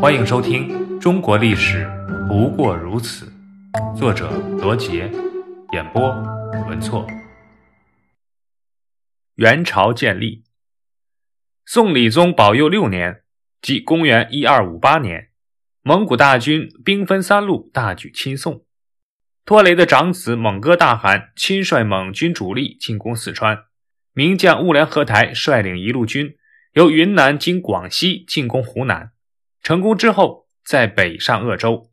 欢迎收听《中国历史不过如此》，作者罗杰，演播文措。元朝建立，宋理宗保佑六年，即公元一二五八年，蒙古大军兵分三路，大举侵宋。托雷的长子蒙哥大汗亲率蒙军主力进攻四川，名将兀良合台率领一路军由云南经广西进攻湖南。成功之后，在北上鄂州，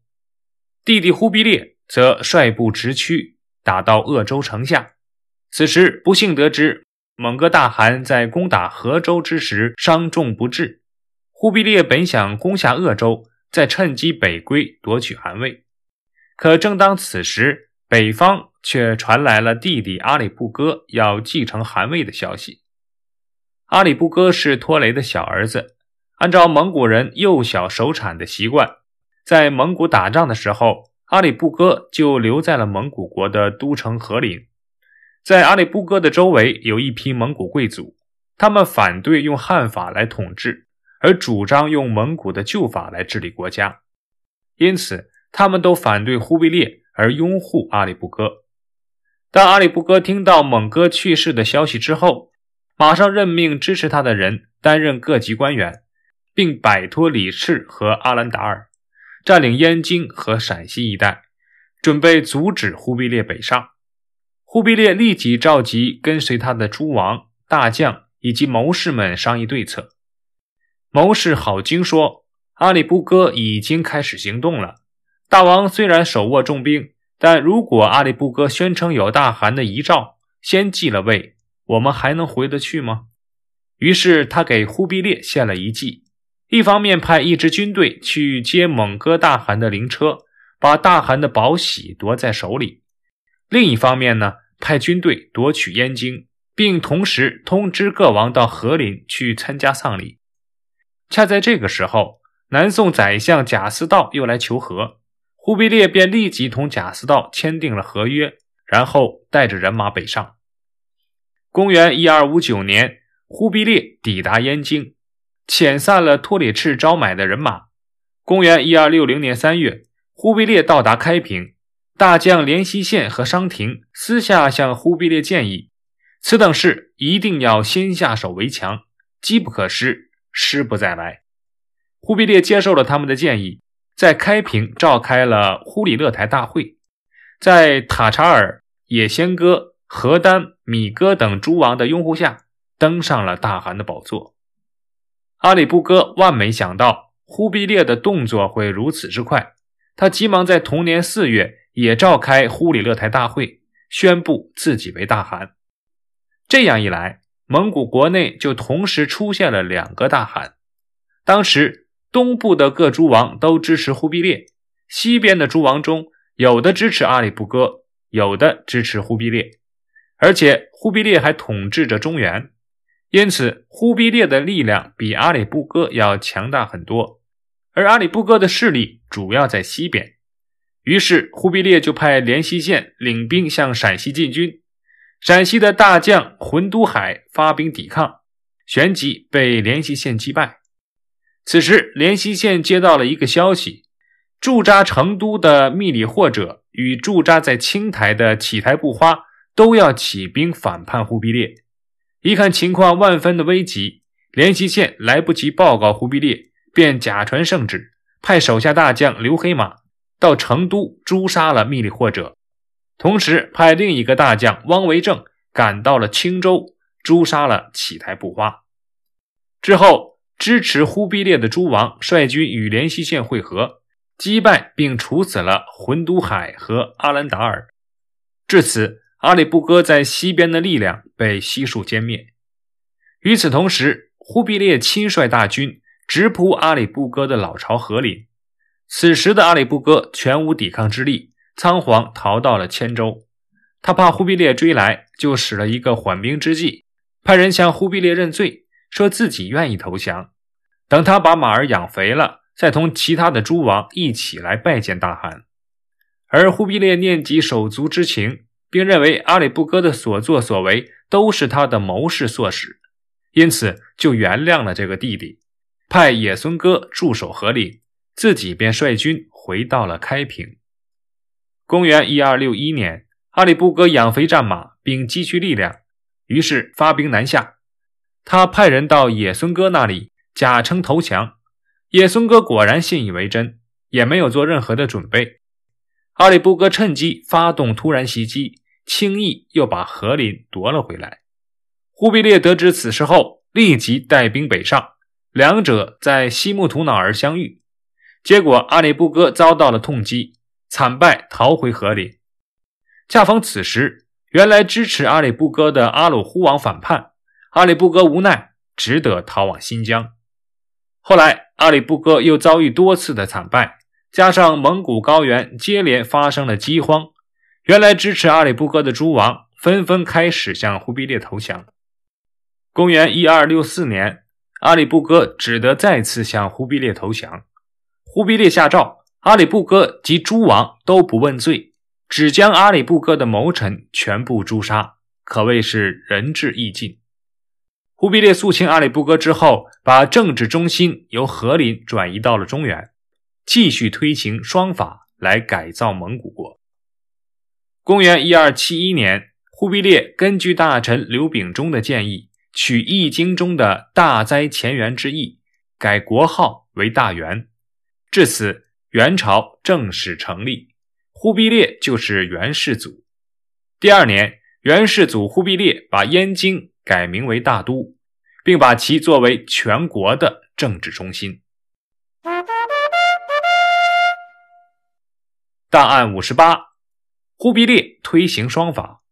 弟弟忽必烈则率部直驱，打到鄂州城下。此时不幸得知，蒙哥大汗在攻打河州之时伤重不治。忽必烈本想攻下鄂州，再趁机北归夺取汗位。可正当此时，北方却传来了弟弟阿里不哥要继承汗位的消息。阿里不哥是托雷的小儿子。按照蒙古人幼小守产的习惯，在蒙古打仗的时候，阿里不哥就留在了蒙古国的都城和林。在阿里不哥的周围有一批蒙古贵族，他们反对用汉法来统治，而主张用蒙古的旧法来治理国家。因此，他们都反对忽必烈，而拥护阿里不哥。当阿里不哥听到蒙哥去世的消息之后，马上任命支持他的人担任各级官员。并摆脱李氏和阿兰达尔，占领燕京和陕西一带，准备阻止忽必烈北上。忽必烈立即召集跟随他的诸王、大将以及谋士们商议对策。谋士郝经说：“阿里不哥已经开始行动了。大王虽然手握重兵，但如果阿里不哥宣称有大汗的遗诏，先继了位，我们还能回得去吗？”于是他给忽必烈献了一计。一方面派一支军队去接蒙哥大汗的灵车，把大汗的宝玺夺在手里；另一方面呢，派军队夺取燕京，并同时通知各王到和林去参加丧礼。恰在这个时候，南宋宰相贾似道又来求和，忽必烈便立即同贾似道签订了合约，然后带着人马北上。公元一二五九年，忽必烈抵达燕京。遣散了托里赤招买的人马。公元一二六零年三月，忽必烈到达开平，大将连西县和商廷私下向忽必烈建议，此等事一定要先下手为强，机不可失，失不再来。忽必烈接受了他们的建议，在开平召开了忽里勒台大会，在塔察尔、野先哥、何丹、米哥等诸王的拥护下，登上了大汗的宝座。阿里不哥万没想到忽必烈的动作会如此之快，他急忙在同年四月也召开忽里勒台大会，宣布自己为大汗。这样一来，蒙古国内就同时出现了两个大汗。当时东部的各诸王都支持忽必烈，西边的诸王中有的支持阿里不哥，有的支持忽必烈，而且忽必烈还统治着中原。因此，忽必烈的力量比阿里不哥要强大很多，而阿里不哥的势力主要在西边。于是，忽必烈就派连西县领兵向陕西进军。陕西的大将浑都海发兵抵抗，旋即被连西县击败。此时，连西县接到了一个消息：驻扎成都的密里或者与驻扎在青台的启台不花都要起兵反叛忽必烈。一看情况万分的危急，连西县来不及报告忽必烈，便假传圣旨，派手下大将刘黑马到成都诛杀了密里或者，同时派另一个大将汪维正赶到了青州，诛杀了启台不花。之后，支持忽必烈的诸王率军与连西县会合，击败并处死了浑都海和阿兰达尔。至此。阿里不哥在西边的力量被悉数歼灭。与此同时，忽必烈亲率大军直扑阿里不哥的老巢和林。此时的阿里不哥全无抵抗之力，仓皇逃到了千州。他怕忽必烈追来，就使了一个缓兵之计，派人向忽必烈认罪，说自己愿意投降，等他把马儿养肥了，再同其他的诸王一起来拜见大汗。而忽必烈念及手足之情。并认为阿里不哥的所作所为都是他的谋士唆使，因此就原谅了这个弟弟，派野孙哥驻守和林，自己便率军回到了开平。公元一二六一年，阿里不哥养肥战马，并积蓄力量，于是发兵南下。他派人到野孙哥那里，假称投降。野孙哥果然信以为真，也没有做任何的准备。阿里不哥趁机发动突然袭击，轻易又把和林夺了回来。忽必烈得知此事后，立即带兵北上，两者在西木图瑙而相遇。结果阿里不哥遭到了痛击，惨败逃回和林。恰逢此时，原来支持阿里不哥的阿鲁忽王反叛，阿里不哥无奈，只得逃往新疆。后来阿里不哥又遭遇多次的惨败，加上蒙古高原接连发生了饥荒，原来支持阿里不哥的诸王纷纷开始向忽必烈投降。公元一二六四年，阿里不哥只得再次向忽必烈投降。忽必烈下诏，阿里不哥及诸王都不问罪，只将阿里不哥的谋臣全部诛杀，可谓是仁至义尽。忽必烈肃清阿里不哥之后，把政治中心由和林转移到了中原，继续推行双法来改造蒙古国。公元一二七一年，忽必烈根据大臣刘秉忠的建议，取《易经》中的大灾前元之意，改国号为大元。至此，元朝正式成立，忽必烈就是元世祖。第二年，元世祖忽必烈把燕京改名为大都，并把其作为全国的政治中心。档案五十八：忽必烈推行双法。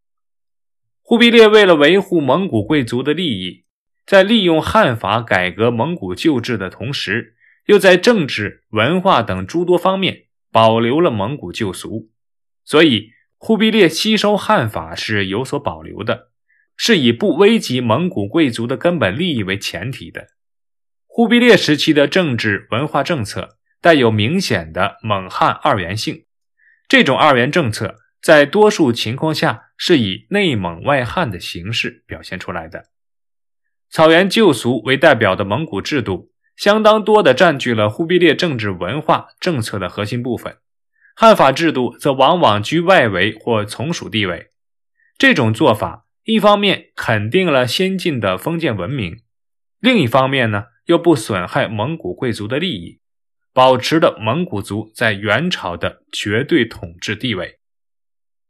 忽必烈为了维护蒙古贵族的利益，在利用汉法改革蒙古旧制的同时，又在政治、文化等诸多方面保留了蒙古旧俗，所以忽必烈吸收汉法是有所保留的，是以不危及蒙古贵族的根本利益为前提的。忽必烈时期的政治文化政策带有明显的蒙汉二元性，这种二元政策在多数情况下是以内蒙外汉的形式表现出来的。草原旧俗为代表的蒙古制度。相当多的占据了忽必烈政治文化政策的核心部分，汉法制度则往往居外围或从属地位。这种做法一方面肯定了先进的封建文明，另一方面呢又不损害蒙古贵族的利益，保持了蒙古族在元朝的绝对统治地位。